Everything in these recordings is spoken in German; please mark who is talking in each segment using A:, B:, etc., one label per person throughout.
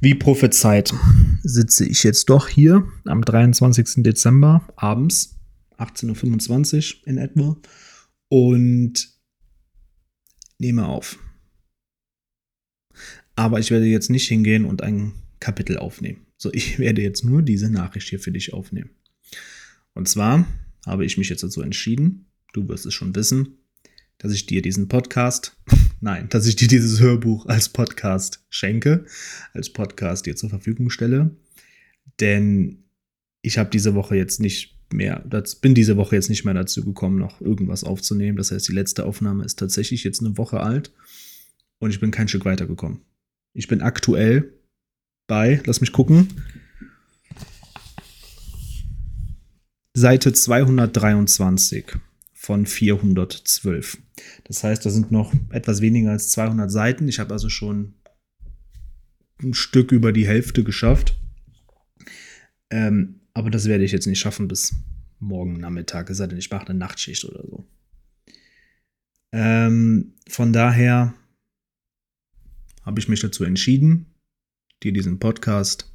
A: Wie prophezeit sitze ich jetzt doch hier am 23. Dezember abends, 18.25 Uhr in etwa, und nehme auf. Aber ich werde jetzt nicht hingehen und ein Kapitel aufnehmen. So, ich werde jetzt nur diese Nachricht hier für dich aufnehmen. Und zwar habe ich mich jetzt dazu entschieden, du wirst es schon wissen, dass ich dir diesen Podcast, nein, dass ich dir dieses Hörbuch als Podcast schenke, als Podcast dir zur Verfügung stelle. Denn ich habe diese Woche jetzt nicht mehr, bin diese Woche jetzt nicht mehr dazu gekommen, noch irgendwas aufzunehmen. Das heißt, die letzte Aufnahme ist tatsächlich jetzt eine Woche alt und ich bin kein Stück weitergekommen. Ich bin aktuell bei, lass mich gucken, Seite 223 von 412. Das heißt, da sind noch etwas weniger als 200 Seiten. Ich habe also schon ein Stück über die Hälfte geschafft. Ähm, aber das werde ich jetzt nicht schaffen bis morgen Nachmittag, es sei denn, ich mache eine Nachtschicht oder so. Ähm, von daher habe ich mich dazu entschieden, dir diesen Podcast,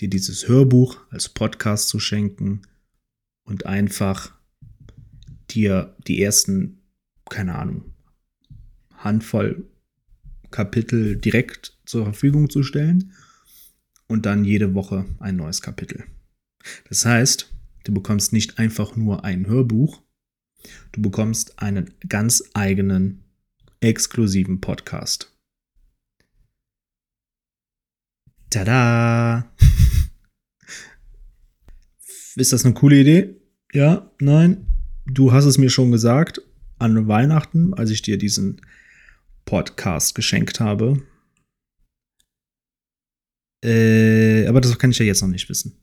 A: dir dieses Hörbuch als Podcast zu schenken und einfach dir die ersten, keine Ahnung, Handvoll Kapitel direkt zur Verfügung zu stellen und dann jede Woche ein neues Kapitel. Das heißt, du bekommst nicht einfach nur ein Hörbuch, du bekommst einen ganz eigenen, exklusiven Podcast. Tada! Ist das eine coole Idee? Ja, nein. Du hast es mir schon gesagt an Weihnachten, als ich dir diesen Podcast geschenkt habe. Äh, aber das kann ich ja jetzt noch nicht wissen.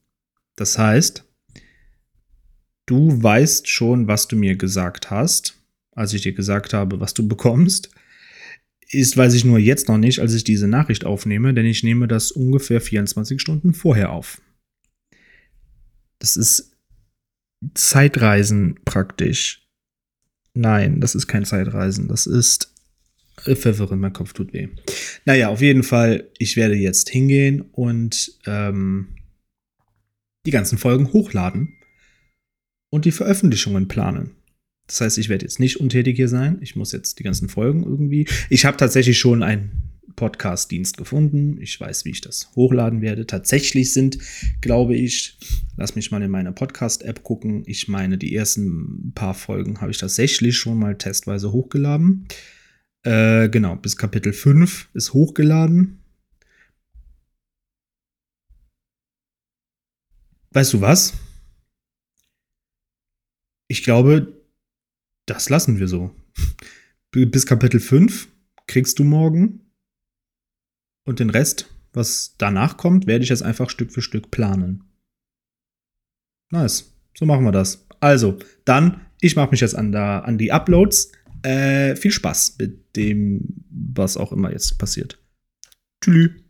A: Das heißt, du weißt schon, was du mir gesagt hast, als ich dir gesagt habe, was du bekommst. Ist, weiß ich nur jetzt noch nicht, als ich diese Nachricht aufnehme, denn ich nehme das ungefähr 24 Stunden vorher auf. Das ist Zeitreisen praktisch. Nein, das ist kein Zeitreisen. Das ist Verwirrend, mein Kopf tut weh. Naja, auf jeden Fall, ich werde jetzt hingehen und ähm, die ganzen Folgen hochladen und die Veröffentlichungen planen. Das heißt, ich werde jetzt nicht untätig hier sein. Ich muss jetzt die ganzen Folgen irgendwie. Ich habe tatsächlich schon einen Podcast-Dienst gefunden. Ich weiß, wie ich das hochladen werde. Tatsächlich sind, glaube ich, lass mich mal in meine Podcast-App gucken. Ich meine, die ersten paar Folgen habe ich tatsächlich schon mal testweise hochgeladen. Äh, genau, bis Kapitel 5 ist hochgeladen. Weißt du was? Ich glaube, das lassen wir so. Bis Kapitel 5 kriegst du morgen. Und den Rest, was danach kommt, werde ich jetzt einfach Stück für Stück planen. Nice. So machen wir das. Also, dann, ich mache mich jetzt an, da, an die Uploads. Äh, viel Spaß mit dem, was auch immer jetzt passiert. Tschüss.